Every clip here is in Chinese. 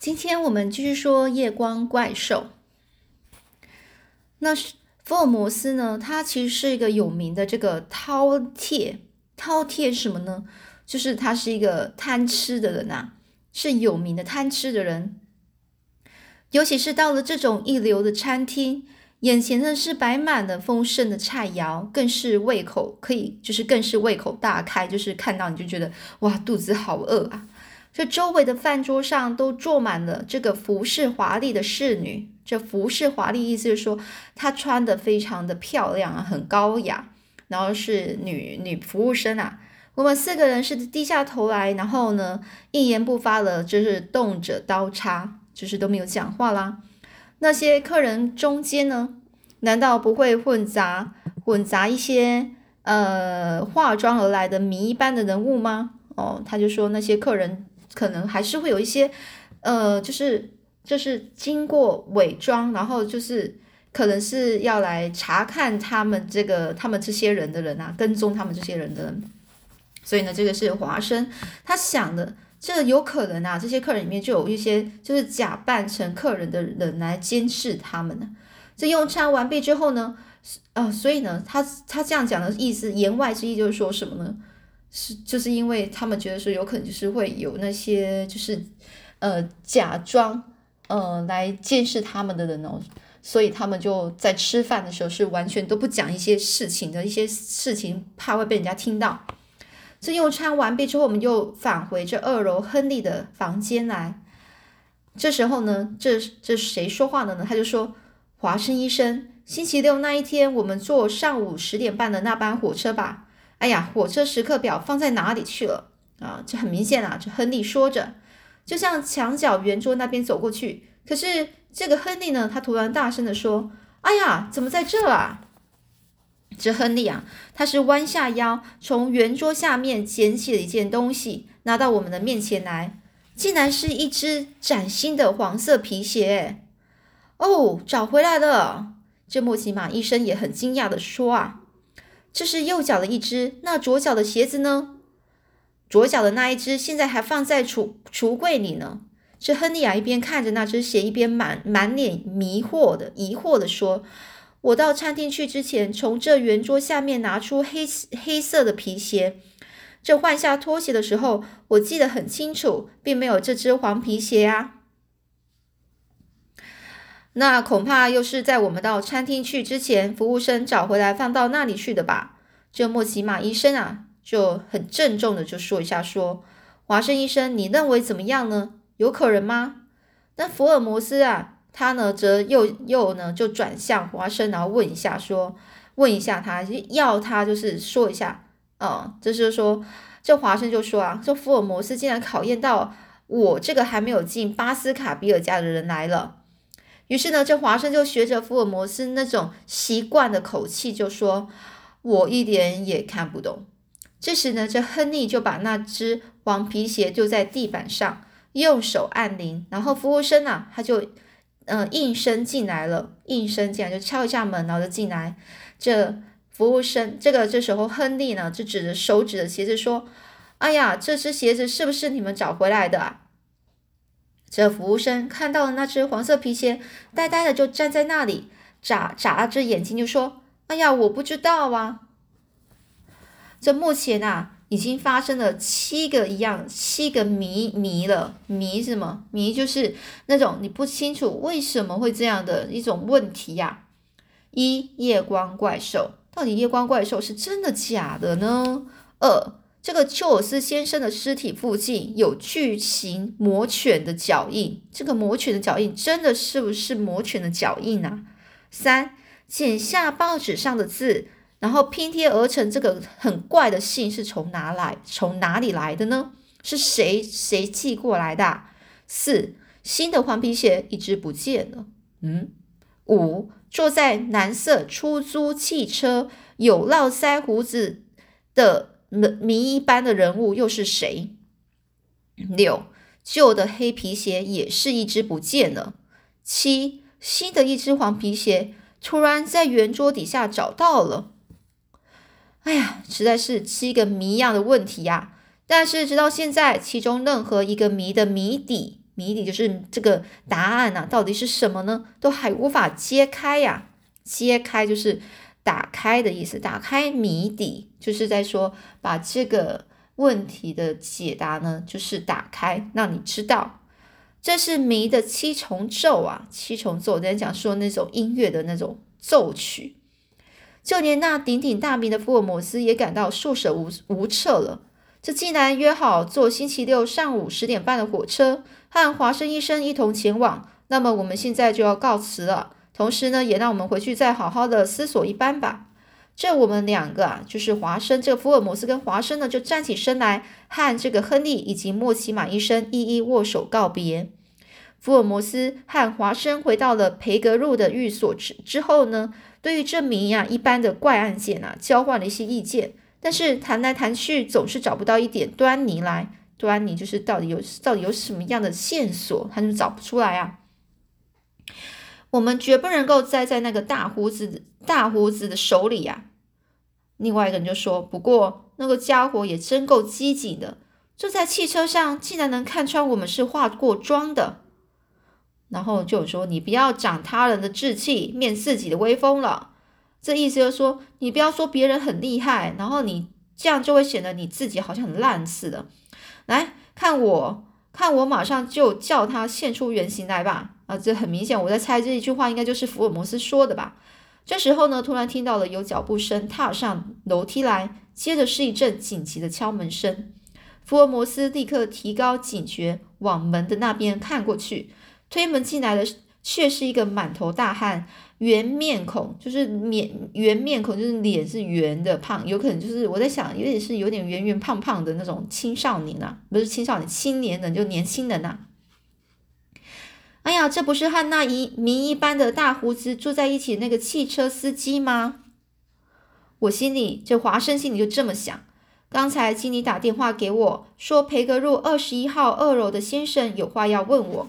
今天我们继续说夜光怪兽。那是福尔摩斯呢？他其实是一个有名的这个饕餮。饕餮什么呢？就是他是一个贪吃的人呐，是有名的贪吃的人。尤其是到了这种一流的餐厅，眼前呢是摆满了丰盛的菜肴，更是胃口可以，就是更是胃口大开，就是看到你就觉得哇，肚子好饿啊！这周围的饭桌上都坐满了这个服饰华丽的侍女。这服饰华丽意思就是说，她穿的非常的漂亮啊，很高雅。然后是女女服务生啊，我们四个人是低下头来，然后呢一言不发的，就是动着刀叉，就是都没有讲话啦。那些客人中间呢，难道不会混杂混杂一些呃化妆而来的谜一般的人物吗？哦，他就说那些客人。可能还是会有一些，呃，就是就是经过伪装，然后就是可能是要来查看他们这个他们这些人的人啊，跟踪他们这些人的人。所以呢，这个是华生他想的，这有可能啊，这些客人里面就有一些就是假扮成客人的人来监视他们呢。这用餐完毕之后呢，呃，所以呢，他他这样讲的意思，言外之意就是说什么呢？是，就是因为他们觉得说有可能就是会有那些就是，呃，假装呃来监视他们的人哦，所以他们就在吃饭的时候是完全都不讲一些事情的一些事情，怕会被人家听到。这用餐完毕之后，我们又返回这二楼亨利的房间来。这时候呢，这这谁说话的呢？他就说：“华生医生，星期六那一天，我们坐上午十点半的那班火车吧。”哎呀，火车时刻表放在哪里去了啊？这很明显啊！这亨利说着，就向墙角圆桌那边走过去。可是这个亨利呢，他突然大声的说：“哎呀，怎么在这啊？”这亨利啊，他是弯下腰，从圆桌下面捡起了一件东西，拿到我们的面前来，竟然是一只崭新的黄色皮鞋。哦，找回来了！这莫奇马医生也很惊讶的说啊。这是右脚的一只，那左脚的鞋子呢？左脚的那一只现在还放在橱橱柜里呢。这亨利亚一边看着那只鞋，一边满满脸迷惑的疑惑的说：“我到餐厅去之前，从这圆桌下面拿出黑黑色的皮鞋。这换下拖鞋的时候，我记得很清楚，并没有这只黄皮鞋啊。”那恐怕又是在我们到餐厅去之前，服务生找回来放到那里去的吧？这莫奇马医生啊，就很郑重的就说一下，说华生医生，你认为怎么样呢？有可能吗？那福尔摩斯啊，他呢则又又呢就转向华生，然后问一下，说问一下他要他就是说一下，嗯，就是说这华生就说啊，这福尔摩斯竟然考验到我这个还没有进巴斯卡比尔家的人来了。于是呢，这华生就学着福尔摩斯那种习惯的口气，就说：“我一点也看不懂。”这时呢，这亨利就把那只黄皮鞋丢在地板上，用手按铃，然后服务生呢，他就嗯应声进来了，应声进来就敲一下门，然后就进来。这服务生，这个这时候亨利呢，就指着手指的鞋子说：“哎呀，这只鞋子是不是你们找回来的啊？”这服务生看到了那只黄色皮鞋，呆呆的就站在那里，眨眨着眼睛就说：“哎呀，我不知道啊。”这目前啊，已经发生了七个一样，七个谜谜了。谜什么？谜就是那种你不清楚为什么会这样的一种问题呀。一夜光怪兽，到底夜光怪兽是真的假的呢？二这个丘尔斯先生的尸体附近有巨型魔犬的脚印，这个魔犬的脚印真的是不是魔犬的脚印啊？三，剪下报纸上的字，然后拼贴而成这个很怪的信是从哪来？从哪里来的呢？是谁谁寄过来的？四，新的黄皮鞋一只不见了。嗯，五，坐在蓝色出租汽车有络腮胡子的。谜一般的人物又是谁？六旧的黑皮鞋也是一只不见了。七新的一只黄皮鞋突然在圆桌底下找到了。哎呀，实在是七个谜一样的问题呀！但是直到现在，其中任何一个谜的谜底谜底就是这个答案呐，到底是什么呢？都还无法揭开呀！揭开就是打开的意思，打开谜底就是在说把这个问题的解答呢，就是打开，让你知道这是谜的七重奏啊！七重奏，我在讲说那种音乐的那种奏曲，就连那鼎鼎大名的福尔摩斯也感到束手无无策了。这既然约好坐星期六上午十点半的火车和华生医生一同前往，那么我们现在就要告辞了。同时呢，也让我们回去再好好的思索一番吧。这我们两个啊，就是华生，这个福尔摩斯跟华生呢，就站起身来，和这个亨利以及莫奇马医生一一握手告别。福尔摩斯和华生回到了培格路的寓所之之后呢，对于这谜呀一般的怪案件啊，交换了一些意见。但是谈来谈去，总是找不到一点端倪来。端倪就是到底有到底有什么样的线索，他就找不出来啊。我们绝不能够栽在那个大胡子大胡子的手里呀。另外一个人就说：“不过那个家伙也真够机警的，坐在汽车上竟然能看穿我们是化过妆的。”然后就说：“你不要长他人的志气，灭自己的威风了。”这意思就是说，你不要说别人很厉害，然后你这样就会显得你自己好像很烂似的。来看我，看我马上就叫他现出原形来吧！啊，这很明显，我在猜这一句话应该就是福尔摩斯说的吧？这时候呢，突然听到了有脚步声踏上楼梯来，接着是一阵紧急的敲门声。福尔摩斯立刻提高警觉，往门的那边看过去，推门进来的却是一个满头大汗。圆面孔就是面圆面孔，就是脸是圆的胖，有可能就是我在想，有点是有点圆圆胖胖的那种青少年啊，不是青少年，青年人就年轻人呐。哎呀，这不是和那一名一般的大胡子住在一起那个汽车司机吗？我心里，这华生心里就这么想。刚才经理打电话给我说，培格路二十一号二楼的先生有话要问我，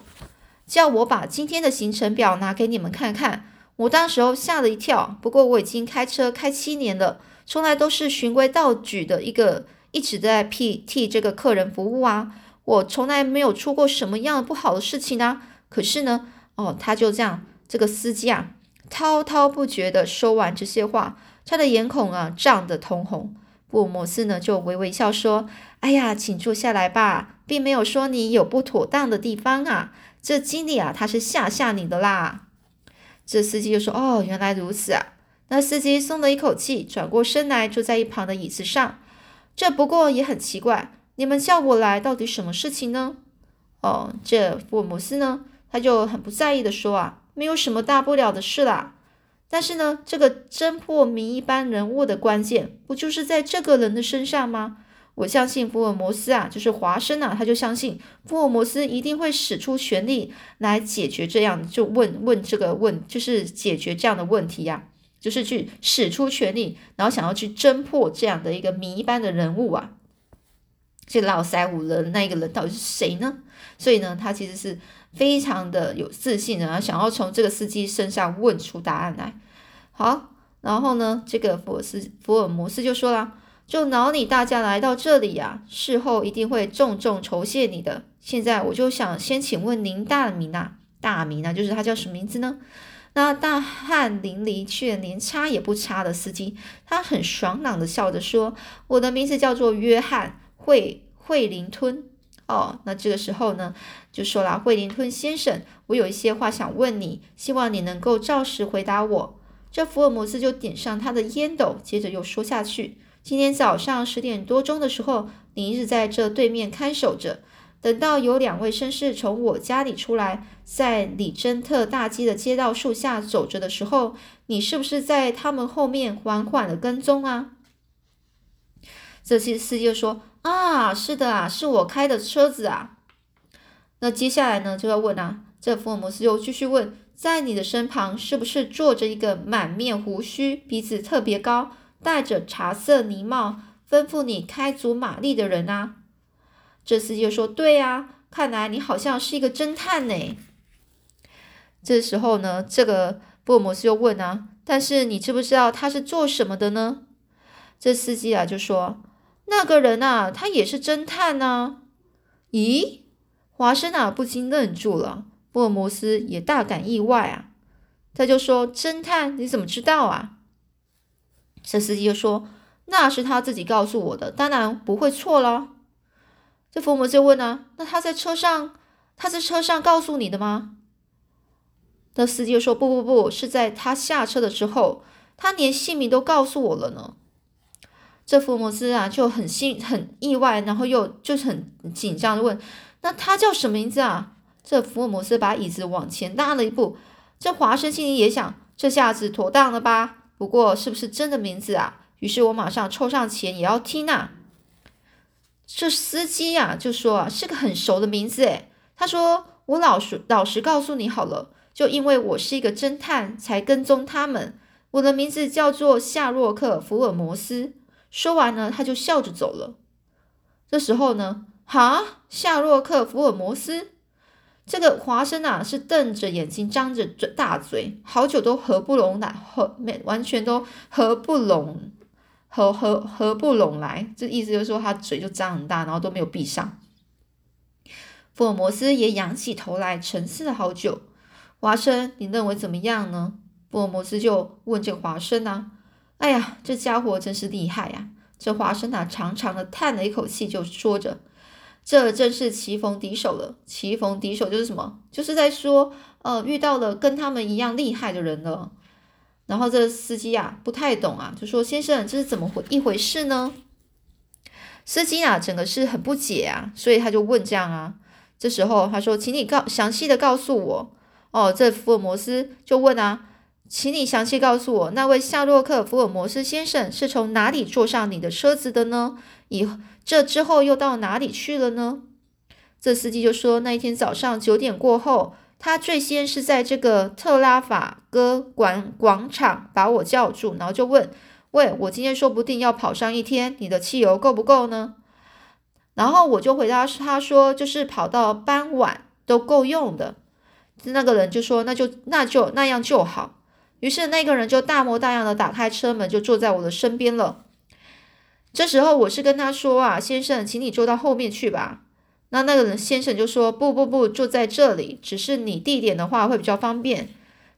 叫我把今天的行程表拿给你们看看。我当时候吓了一跳，不过我已经开车开七年了，从来都是循规蹈矩的一个，一直在替替这个客人服务啊，我从来没有出过什么样不好的事情啊。可是呢，哦，他就这样，这个司机啊，滔滔不绝的说完这些话，他的眼孔啊涨得通红。布尔摩斯呢就微微笑说：“哎呀，请坐下来吧，并没有说你有不妥当的地方啊，这经理啊他是吓吓你的啦。”这司机就说：“哦，原来如此啊！”那司机松了一口气，转过身来，坐在一旁的椅子上。这不过也很奇怪，你们叫我来，到底什么事情呢？哦，这福尔摩斯呢，他就很不在意的说：“啊，没有什么大不了的事啦。但是呢，这个侦破谜一般人物的关键，不就是在这个人的身上吗？”我相信福尔摩斯啊，就是华生啊，他就相信福尔摩斯一定会使出全力来解决这样，就问问这个问，就是解决这样的问题呀，就是去使出全力，然后想要去侦破这样的一个谜般的人物啊。这老塞五人那一个人到底是谁呢？所以呢，他其实是非常的有自信的，想要从这个司机身上问出答案来。好，然后呢，这个福尔斯福尔摩斯就说了。就劳你大家来到这里呀，事后一定会重重酬谢你的。现在我就想先请问您大名啊，大名啊，就是他叫什么名字呢？那大汗淋漓却连擦也不擦的司机，他很爽朗的笑着说：“我的名字叫做约翰惠惠灵吞。”哦，那这个时候呢，就说了：“惠灵吞先生，我有一些话想问你，希望你能够照实回答我。”这福尔摩斯就点上他的烟斗，接着又说下去。今天早上十点多钟的时候，你一直在这对面看守着。等到有两位绅士从我家里出来，在里珍特大街的街道树下走着的时候，你是不是在他们后面缓缓的跟踪啊？这些司机就说：“啊，是的啊，是我开的车子啊。”那接下来呢，就要问啊，这福尔摩斯又继续问：“在你的身旁是不是坐着一个满面胡须、鼻子特别高？”戴着茶色呢帽，吩咐你开足马力的人啊！这司机就说：“对呀，看来你好像是一个侦探呢。”这时候呢，这个福尔摩斯又问啊：“但是你知不知道他是做什么的呢？”这司机啊就说：“那个人啊，他也是侦探呢。”咦，华生啊不禁愣住了，福尔摩斯也大感意外啊，他就说：“侦探，你怎么知道啊？”这司机就说：“那是他自己告诉我的，当然不会错了。”这福摩斯就问啊：“那他在车上，他在车上告诉你的吗？”那司机就说：“不不不，是在他下车的时候，他连姓名都告诉我了呢。”这福摩斯啊就很心很意外，然后又就是很紧张的问：“那他叫什么名字啊？”这福摩斯把椅子往前拉了一步。这华生心里也想：这下子妥当了吧？不过是不是真的名字啊？于是我马上凑上前也要听啊。这司机呀就说啊是个很熟的名字诶，他说我老实老实告诉你好了，就因为我是一个侦探才跟踪他们。我的名字叫做夏洛克·福尔摩斯。说完呢，他就笑着走了。这时候呢，哈，夏洛克·福尔摩斯，这个华生啊，是瞪着眼睛，张着嘴大嘴，好久都合不拢来，合没完全都合不拢，合合合不拢来。这意思就是说，他嘴就张很大，然后都没有闭上。福尔摩斯也仰起头来，沉思了好久。华生，你认为怎么样呢？福尔摩斯就问这个华生啊。哎呀，这家伙真是厉害呀！这华生啊，长长的叹了一口气，就说着：“这真是棋逢敌手了。棋逢敌手就是什么？就是在说，呃，遇到了跟他们一样厉害的人了。”然后这司机啊，不太懂啊，就说：“先生，这是怎么回一回事呢？”司机啊，整个是很不解啊，所以他就问这样啊。这时候他说：“请你告详细的告诉我。”哦，这福尔摩斯就问啊。请你详细告诉我，那位夏洛克·福尔摩斯先生是从哪里坐上你的车子的呢？以这之后又到哪里去了呢？这司机就说，那一天早上九点过后，他最先是在这个特拉法戈广广场把我叫住，然后就问：“喂，我今天说不定要跑上一天，你的汽油够不够呢？”然后我就回答他说：“就是跑到傍晚都够用的。”那个人就说：“那就那就那样就好。”于是那个人就大模大样的打开车门，就坐在我的身边了。这时候我是跟他说啊，先生，请你坐到后面去吧。那那个人先生就说，不不不，坐在这里，只是你地点的话会比较方便。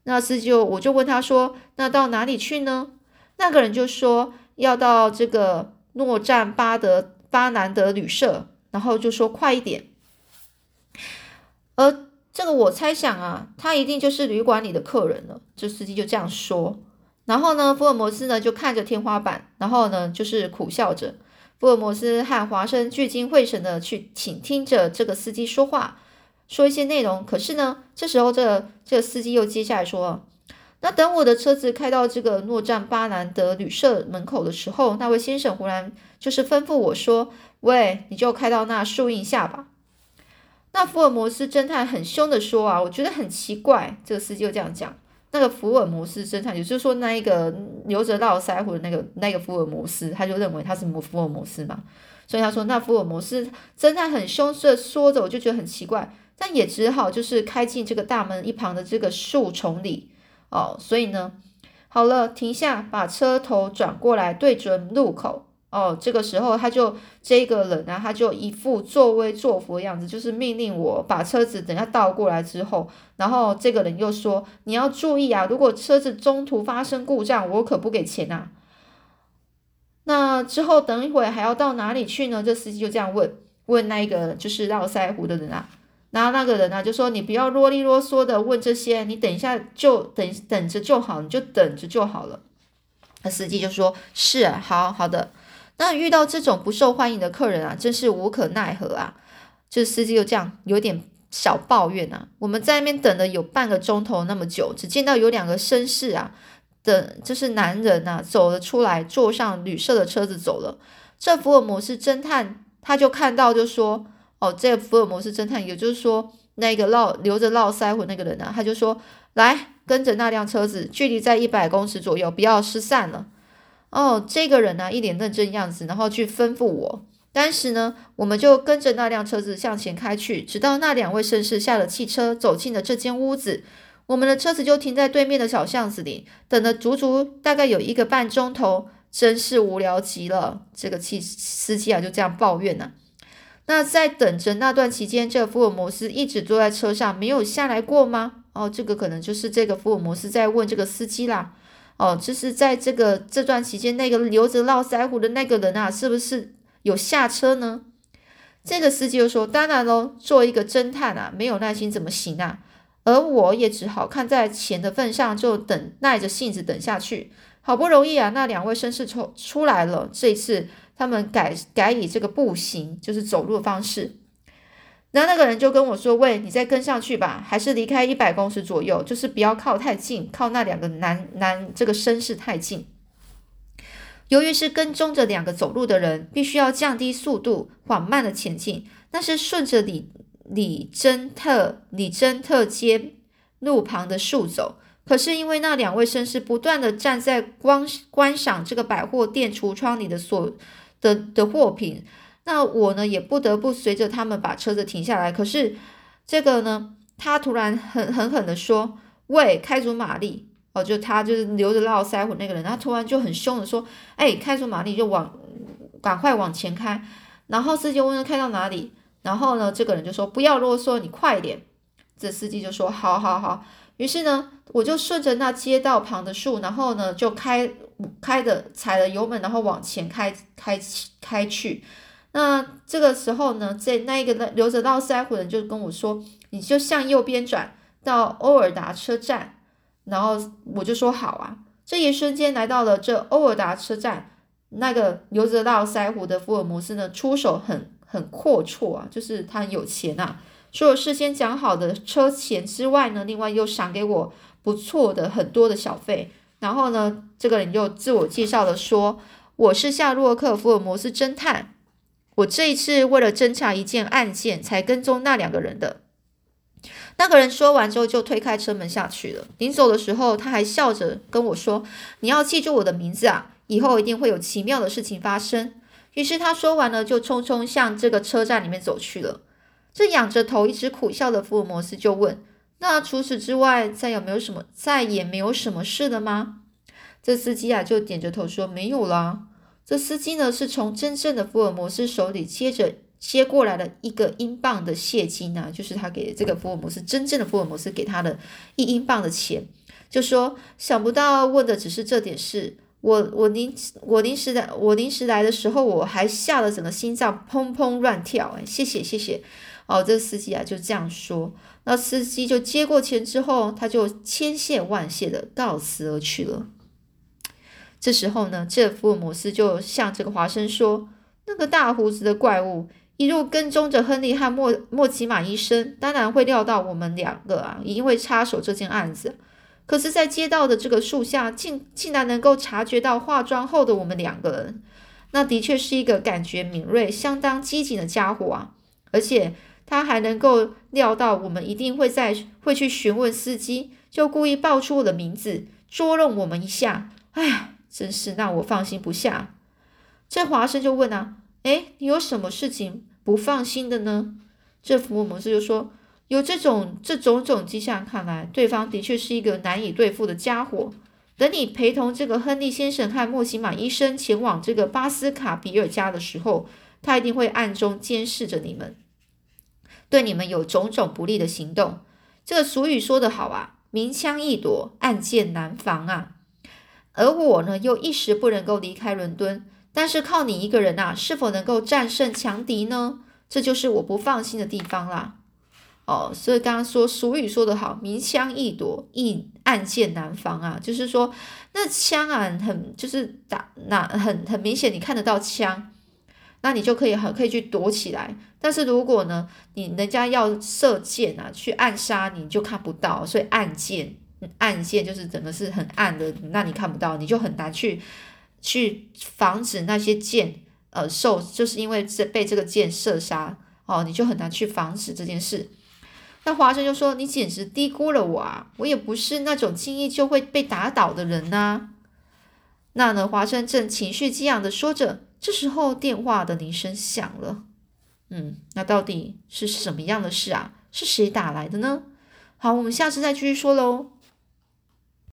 那司机就我就问他说，那到哪里去呢？那个人就说要到这个诺赞巴德巴南德旅社，然后就说快一点。而这个我猜想啊，他一定就是旅馆里的客人了。这司机就这样说。然后呢，福尔摩斯呢就看着天花板，然后呢就是苦笑着。福尔摩斯和华生聚精会神的去倾听着这个司机说话，说一些内容。可是呢，这时候这这司机又接下来说：“那等我的车子开到这个诺赞巴兰德旅社门口的时候，那位先生忽然就是吩咐我说：‘喂，你就开到那树荫下吧。’”那福尔摩斯侦探很凶的说啊，我觉得很奇怪，这个司机就这样讲。那个福尔摩斯侦探，也就是说那一个留着络腮胡的那个那个福尔摩斯，他就认为他是摩福尔摩斯嘛，所以他说那福尔摩斯侦探很凶的说着，我就觉得很奇怪，但也只好就是开进这个大门一旁的这个树丛里哦，所以呢，好了，停下，把车头转过来，对准路口。哦，这个时候他就这个人呢，他就一副作威作福的样子，就是命令我把车子等下倒过来之后，然后这个人又说你要注意啊，如果车子中途发生故障，我可不给钱啊。那之后等一会还要到哪里去呢？这司机就这样问问那个就是络腮胡的人啊，然后那个人呢就说你不要啰里啰嗦的问这些，你等一下就等等着就好，你就等着就好了。那司机就说是好好的。那遇到这种不受欢迎的客人啊，真是无可奈何啊！这司机就这样有点小抱怨啊。我们在那边等了有半个钟头那么久，只见到有两个绅士啊，等就是男人呐走了出来，坐上旅社的车子走了。这福尔摩斯侦探他就看到就说：“哦，这个福尔摩斯侦探，也就是说那个络留着络腮胡那个人啊，他就说来跟着那辆车子，距离在一百公尺左右，不要失散了。”哦，这个人呢，一脸认真样子，然后去吩咐我。当时呢，我们就跟着那辆车子向前开去，直到那两位绅士下了汽车，走进了这间屋子。我们的车子就停在对面的小巷子里，等了足足大概有一个半钟头，真是无聊极了。这个汽司机啊，就这样抱怨呢。那在等着那段期间，这个福尔摩斯一直坐在车上没有下来过吗？哦，这个可能就是这个福尔摩斯在问这个司机啦。哦，就是在这个这段期间，那个留着络腮胡的那个人啊，是不是有下车呢？这个司机就说：“当然喽，做一个侦探啊，没有耐心怎么行啊？而我也只好看在钱的份上，就等耐着性子等下去。好不容易啊，那两位绅士出出来了，这一次他们改改以这个步行，就是走路的方式。那那个人就跟我说：‘喂，你再跟上去吧，还是离开一百公尺左右，就是不要靠太近，靠那两个男男这个绅士太近。’”由于是跟踪着两个走路的人，必须要降低速度，缓慢的前进。那是顺着李李珍特李珍特街路旁的树走。可是因为那两位绅士不断的站在观观赏这个百货店橱窗里的所的的货品，那我呢也不得不随着他们把车子停下来。可是这个呢，他突然很狠狠的说：“喂，开足马力！”哦，就他就是留着络腮胡那个人，他突然就很凶的说：“哎，开足马力就往，赶快往前开。”然后司机问他开到哪里，然后呢，这个人就说：“不要啰嗦，你快点。”这司机就说：“好好好。”于是呢，我就顺着那街道旁的树，然后呢就开开的踩了油门，然后往前开开开去。那这个时候呢，在那一个留着络腮胡的人就跟我说：“你就向右边转到欧尔达车站。”然后我就说好啊，这一瞬间来到了这欧尔达车站，那个留着络腮胡的福尔摩斯呢，出手很很阔绰啊，就是他很有钱呐。除了事先讲好的车钱之外呢，另外又赏给我不错的很多的小费。然后呢，这个人又自我介绍了说，我是夏洛克福尔摩斯侦探，我这一次为了侦查一件案件才跟踪那两个人的。那个人说完之后就推开车门下去了。临走的时候，他还笑着跟我说：“你要记住我的名字啊，以后一定会有奇妙的事情发生。”于是他说完了，就匆匆向这个车站里面走去了。这仰着头一直苦笑的福尔摩斯就问：“那除此之外，再有没有什么？再也没有什么事了吗？”这司机啊就点着头说：“没有啦。”这司机呢是从真正的福尔摩斯手里接着。接过来了一个英镑的现金啊，就是他给这个福尔摩斯真正的福尔摩斯给他的一英镑的钱，就说想不到问的只是这点事。我我临我临时来我临时来的时候，我还吓得整个心脏砰砰乱跳。哎，谢谢谢谢。哦，这司机啊就这样说。那司机就接过钱之后，他就千谢万谢的告辞而去了。这时候呢，这福尔摩斯就向这个华生说：“那个大胡子的怪物。”一路跟踪着亨利和莫莫奇马医生，当然会料到我们两个啊一定会插手这件案子。可是，在街道的这个树下，竟竟然能够察觉到化妆后的我们两个人，那的确是一个感觉敏锐、相当机警的家伙啊！而且他还能够料到我们一定会在会去询问司机，就故意报出我的名字，捉弄我们一下。哎呀，真是让我放心不下。这华生就问啊。哎，你有什么事情不放心的呢？这福尔摩斯就说：“有这种这种种迹象，看来对方的确是一个难以对付的家伙。等你陪同这个亨利先生和莫西玛医生前往这个巴斯卡比尔家的时候，他一定会暗中监视着你们，对你们有种种不利的行动。这个俗语说得好啊，明枪易躲，暗箭难防啊。而我呢，又一时不能够离开伦敦。”但是靠你一个人呐，是否能够战胜强敌呢？这就是我不放心的地方啦。哦，所以刚刚说俗语说得好，明枪易躲，易暗箭难防啊。就是说，那枪啊，很就是打那很很明显，你看得到枪，那你就可以很可以去躲起来。但是如果呢，你人家要射箭啊，去暗杀你，就看不到。所以暗箭，暗箭就是整个是很暗的，那你看不到，你就很难去。去防止那些箭，呃，受就是因为这被这个箭射杀哦，你就很难去防止这件事。那华生就说：“你简直低估了我啊！我也不是那种轻易就会被打倒的人呐。”那呢，华生正情绪激昂的说着，这时候电话的铃声响了。嗯，那到底是什么样的事啊？是谁打来的呢？好，我们下次再继续说喽。